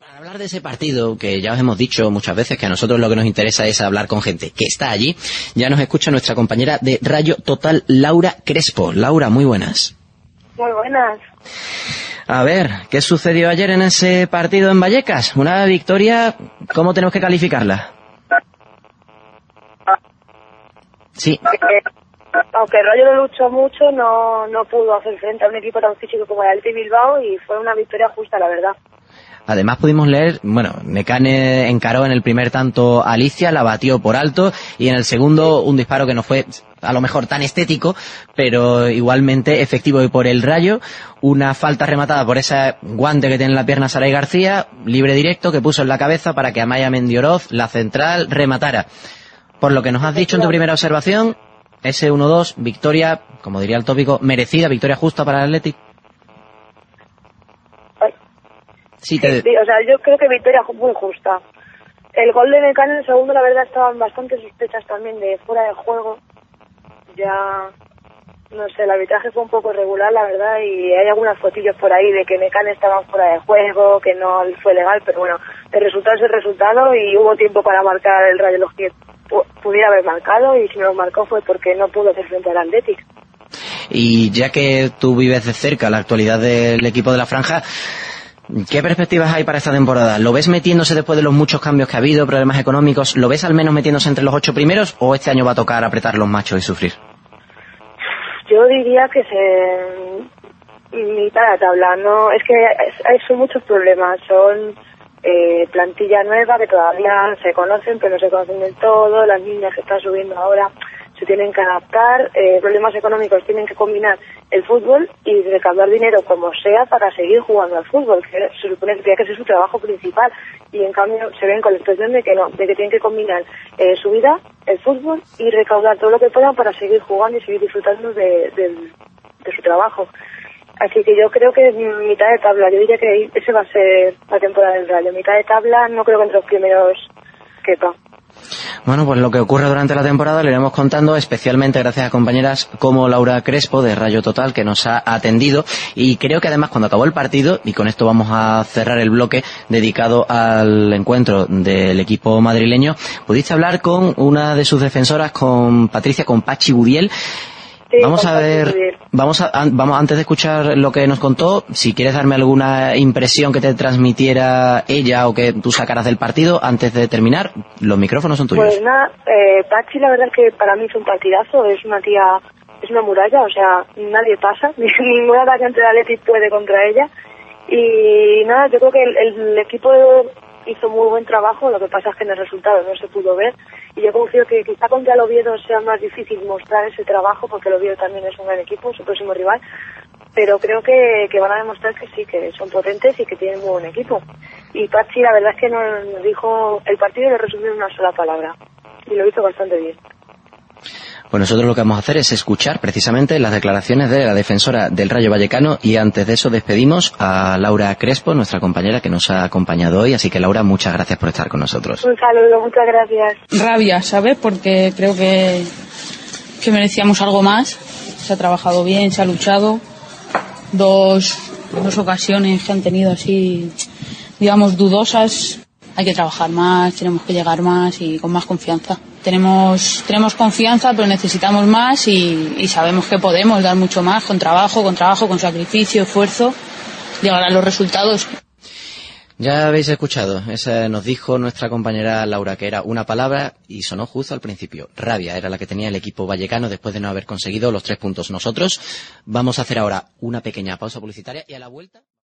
Para hablar de ese partido, que ya os hemos dicho muchas veces que a nosotros lo que nos interesa es hablar con gente que está allí, ya nos escucha nuestra compañera de Rayo Total, Laura Crespo. Laura, muy buenas. Muy buenas. A ver, ¿qué sucedió ayer en ese partido en Vallecas? Una victoria, ¿cómo tenemos que calificarla? Sí. Eh, aunque Rayo lo luchó mucho, no, no pudo hacer frente a un equipo tan físico como el Alti Bilbao y fue una victoria justa, la verdad. Además pudimos leer, bueno, Mecane encaró en el primer tanto a Alicia, la batió por alto y en el segundo un disparo que no fue a lo mejor tan estético, pero igualmente efectivo y por el rayo, una falta rematada por ese guante que tiene en la pierna Saray García, libre directo que puso en la cabeza para que Amaya Mendioroz, la central, rematara. Por lo que nos has dicho en tu primera observación, ese 1-2, victoria, como diría el tópico, merecida, victoria justa para el Athletic. Sí, o sea, yo creo que victoria muy justa. El gol de Mecano en el segundo, la verdad, estaban bastante sospechas también de fuera de juego. Ya, no sé, el arbitraje fue un poco regular, la verdad, y hay algunas fotillos por ahí de que Mecano estaba fuera de juego, que no fue legal, pero bueno, el resultado es el resultado y hubo tiempo para marcar el rayo los que pudiera haber marcado y si no lo marcó fue porque no pudo hacer frente al Athletic. Y ya que tú vives de cerca la actualidad del equipo de la franja, ¿Qué perspectivas hay para esta temporada? ¿Lo ves metiéndose después de los muchos cambios que ha habido, problemas económicos? ¿Lo ves al menos metiéndose entre los ocho primeros o este año va a tocar apretar los machos y sufrir? Yo diría que se mitad de tabla. No, es que hay, son muchos problemas. Son eh, plantilla nueva que todavía se conocen, pero no se conocen del todo. Las niñas que están subiendo ahora se tienen que adaptar, eh, problemas económicos tienen que combinar el fútbol y recaudar dinero como sea para seguir jugando al fútbol, que se supone que tiene que ser su trabajo principal y en cambio se ven con la expresión de que no, de que tienen que combinar eh, su vida, el fútbol y recaudar todo lo que puedan para seguir jugando y seguir disfrutando de, su trabajo. Así que yo creo que mitad de tabla, yo diría que ese va a ser la temporada del Rayo. Mitad de tabla no creo que entre los primeros quepa. Bueno, pues lo que ocurre durante la temporada lo iremos contando, especialmente gracias a compañeras como Laura Crespo de Rayo Total, que nos ha atendido. Y creo que además cuando acabó el partido, y con esto vamos a cerrar el bloque dedicado al encuentro del equipo madrileño, pudiste hablar con una de sus defensoras, con Patricia, con Pachi Budiel, vamos a ver, vamos a, vamos antes de escuchar lo que nos contó, si quieres darme alguna impresión que te transmitiera ella o que tú sacaras del partido antes de terminar, los micrófonos son tuyos. Pues nada, eh, Pachi la verdad es que para mí es un partidazo, es una tía, es una muralla, o sea, nadie pasa, ninguna variante de Atleti puede contra ella y nada, yo creo que el, el equipo hizo muy buen trabajo, lo que pasa es que en el resultado no se pudo ver y yo confío que quizá contra el Oviedo sea más difícil mostrar ese trabajo porque el Oviedo también es un gran equipo, su próximo rival, pero creo que, van a demostrar que sí, que son potentes y que tienen muy buen equipo. Y Pachi la verdad es que nos dijo, el partido le resumió en una sola palabra y lo hizo bastante bien. Pues nosotros lo que vamos a hacer es escuchar precisamente las declaraciones de la defensora del Rayo Vallecano y antes de eso despedimos a Laura Crespo, nuestra compañera que nos ha acompañado hoy. Así que Laura, muchas gracias por estar con nosotros. Un saludo, muchas gracias. Rabia, ¿sabes? Porque creo que, que merecíamos algo más. Se ha trabajado bien, se ha luchado. Dos, dos ocasiones que han tenido así, digamos, dudosas. Hay que trabajar más, tenemos que llegar más y con más confianza tenemos, tenemos confianza, pero necesitamos más y, sabemos que podemos dar mucho más con trabajo, con trabajo, con sacrificio, esfuerzo, llegar a los resultados. Ya habéis escuchado, esa nos dijo nuestra compañera Laura que era una palabra y sonó justo al principio. Rabia era la que tenía el equipo vallecano después de no haber conseguido los tres puntos. Nosotros vamos a hacer ahora una pequeña pausa publicitaria y a la vuelta.